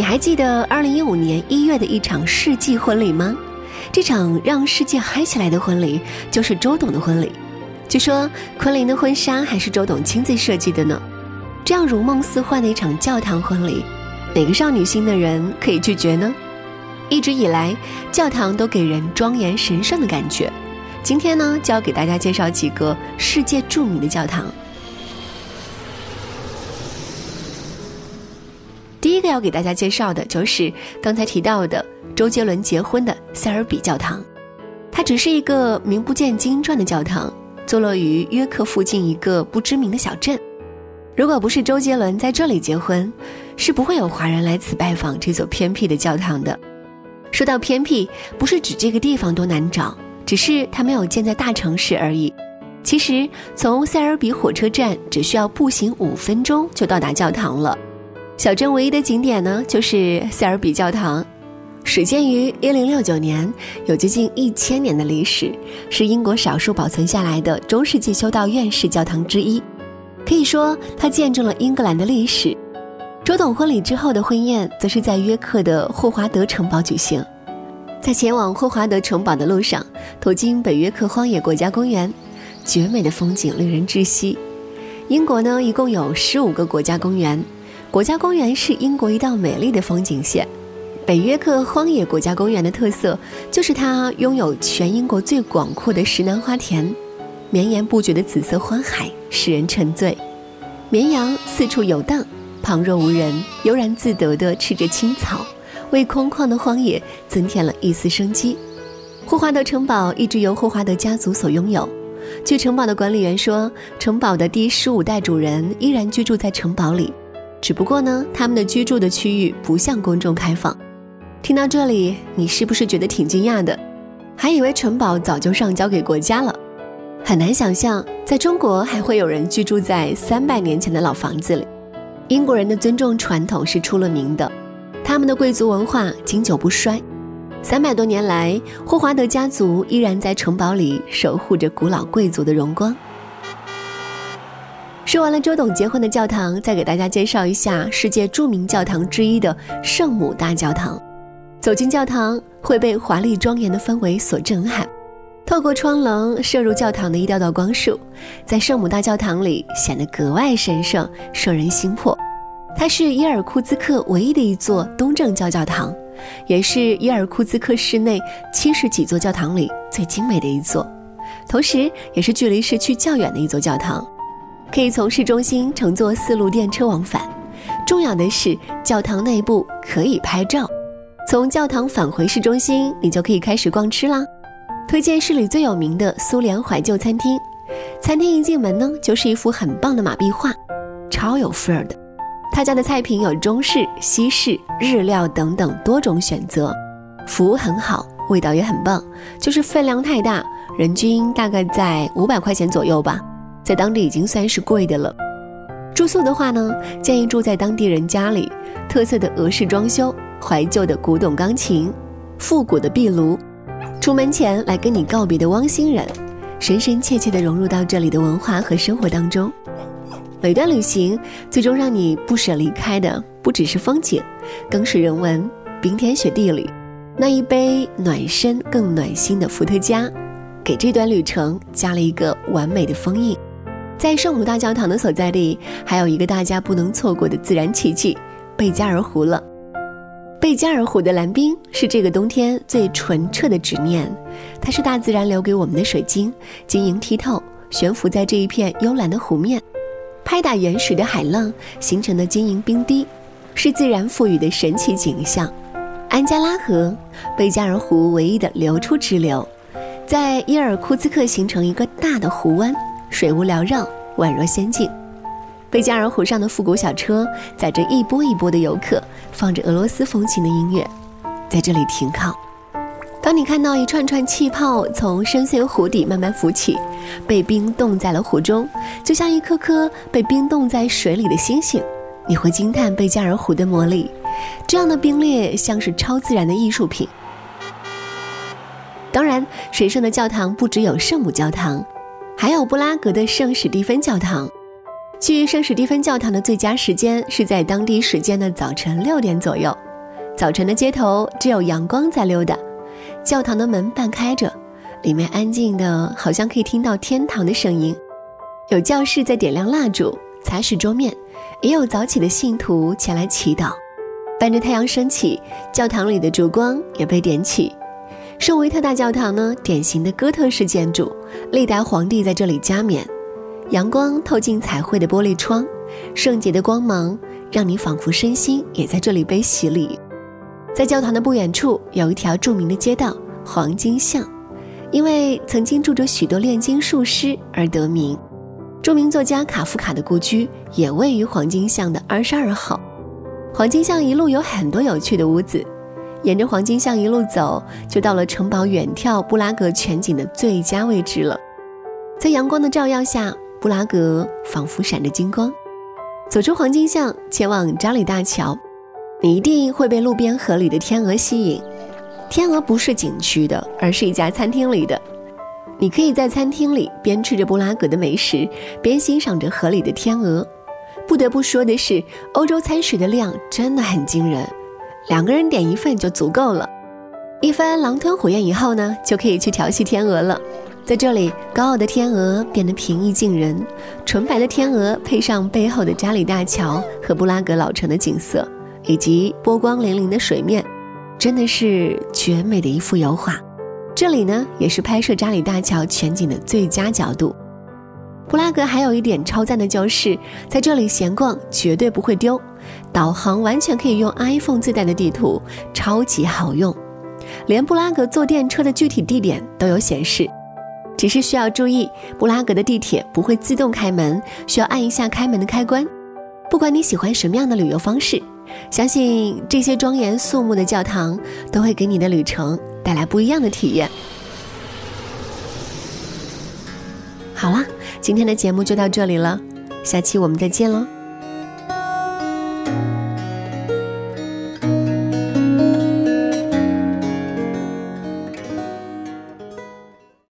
你还记得二零一五年一月的一场世纪婚礼吗？这场让世界嗨起来的婚礼就是周董的婚礼。据说昆凌的婚纱还是周董亲自设计的呢。这样如梦似幻的一场教堂婚礼，哪个少女心的人可以拒绝呢？一直以来，教堂都给人庄严神圣的感觉。今天呢，就要给大家介绍几个世界著名的教堂。第一个要给大家介绍的就是刚才提到的周杰伦结婚的塞尔比教堂，它只是一个名不见经传的教堂，坐落于约克附近一个不知名的小镇。如果不是周杰伦在这里结婚，是不会有华人来此拜访这座偏僻的教堂的。说到偏僻，不是指这个地方多难找，只是它没有建在大城市而已。其实从塞尔比火车站只需要步行五分钟就到达教堂了。小镇唯一的景点呢，就是塞尔比教堂，始建于一零六九年，有接近一千年的历史，是英国少数保存下来的中世纪修道院式教堂之一。可以说，它见证了英格兰的历史。周董婚礼之后的婚宴，则是在约克的霍华德城堡举行。在前往霍华德城堡的路上，途经北约克荒野国家公园，绝美的风景令人窒息。英国呢，一共有十五个国家公园。国家公园是英国一道美丽的风景线。北约克荒野国家公园的特色就是它拥有全英国最广阔的石楠花田，绵延不绝的紫色花海使人沉醉。绵羊四处游荡，旁若无人，悠然自得地吃着青草，为空旷的荒野增添了一丝生机。霍华德城堡一直由霍华德家族所拥有。据城堡的管理员说，城堡的第十五代主人依然居住在城堡里。只不过呢，他们的居住的区域不向公众开放。听到这里，你是不是觉得挺惊讶的？还以为城堡早就上交给国家了。很难想象，在中国还会有人居住在三百年前的老房子里。英国人的尊重传统是出了名的，他们的贵族文化经久不衰。三百多年来，霍华德家族依然在城堡里守护着古老贵族的荣光。说完了周董结婚的教堂，再给大家介绍一下世界著名教堂之一的圣母大教堂。走进教堂，会被华丽庄严的氛围所震撼。透过窗棱射入教堂的一道道光束，在圣母大教堂里显得格外神圣，摄人心魄。它是伊尔库茨克唯一的一座东正教教堂，也是伊尔库茨克市内七十几座教堂里最精美的一座，同时也是距离市区较远的一座教堂。可以从市中心乘坐四路电车往返。重要的是，教堂内部可以拍照。从教堂返回市中心，你就可以开始逛吃啦。推荐市里最有名的苏联怀旧餐厅。餐厅一进门呢，就是一幅很棒的马壁画，超有范儿的。他家的菜品有中式、西式、日料等等多种选择，服务很好，味道也很棒，就是分量太大，人均大概在五百块钱左右吧。在当地已经算是贵的了。住宿的话呢，建议住在当地人家里，特色的俄式装修，怀旧的古董钢琴，复古的壁炉，出门前来跟你告别的汪星人，深深切切地融入到这里的文化和生活当中。每段旅行最终让你不舍离开的，不只是风景，更是人文、冰天雪地里那一杯暖身更暖心的伏特加，给这段旅程加了一个完美的封印。在圣母大教堂的所在地，还有一个大家不能错过的自然奇迹——贝加尔湖了。贝加尔湖的蓝冰是这个冬天最纯澈的执念，它是大自然留给我们的水晶，晶莹剔透，悬浮在这一片幽蓝的湖面，拍打原始的海浪形成的晶莹冰滴，是自然赋予的神奇景象。安加拉河，贝加尔湖唯一的流出支流，在伊尔库茨克形成一个大的湖湾，水雾缭绕，宛若仙境。贝加尔湖上的复古小车载着一波一波的游客，放着俄罗斯风情的音乐，在这里停靠。当你看到一串串气泡从深邃湖底慢慢浮起，被冰冻在了湖中，就像一颗颗被冰冻在水里的星星，你会惊叹贝加尔湖的魔力。这样的冰裂像是超自然的艺术品。当然，神圣的教堂不只有圣母教堂，还有布拉格的圣史蒂芬教堂。去圣史蒂芬教堂的最佳时间是在当地时间的早晨六点左右。早晨的街头只有阳光在溜达，教堂的门半开着，里面安静的好像可以听到天堂的声音。有教士在点亮蜡烛、擦拭桌面，也有早起的信徒前来祈祷。伴着太阳升起，教堂里的烛光也被点起。圣维特大教堂呢，典型的哥特式建筑，历代皇帝在这里加冕。阳光透进彩绘的玻璃窗，圣洁的光芒让你仿佛身心也在这里被洗礼。在教堂的不远处有一条著名的街道——黄金巷，因为曾经住着许多炼金术师而得名。著名作家卡夫卡的故居也位于黄金巷的二十二号。黄金巷一路有很多有趣的屋子，沿着黄金巷一路走，就到了城堡远眺布拉格全景的最佳位置了。在阳光的照耀下。布拉格仿佛闪着金光。走出黄金巷，前往扎里大桥，你一定会被路边河里的天鹅吸引。天鹅不是景区的，而是一家餐厅里的。你可以在餐厅里边吃着布拉格的美食，边欣赏着河里的天鹅。不得不说的是，欧洲餐食的量真的很惊人，两个人点一份就足够了。一番狼吞虎咽以后呢，就可以去调戏天鹅了。在这里，高傲的天鹅变得平易近人，纯白的天鹅配上背后的扎里大桥和布拉格老城的景色，以及波光粼粼的水面，真的是绝美的一幅油画。这里呢，也是拍摄扎里大桥全景的最佳角度。布拉格还有一点超赞的就是，在这里闲逛绝对不会丢，导航完全可以用 iPhone 自带的地图，超级好用，连布拉格坐电车的具体地点都有显示。只是需要注意，布拉格的地铁不会自动开门，需要按一下开门的开关。不管你喜欢什么样的旅游方式，相信这些庄严肃穆的教堂都会给你的旅程带来不一样的体验。好了，今天的节目就到这里了，下期我们再见喽。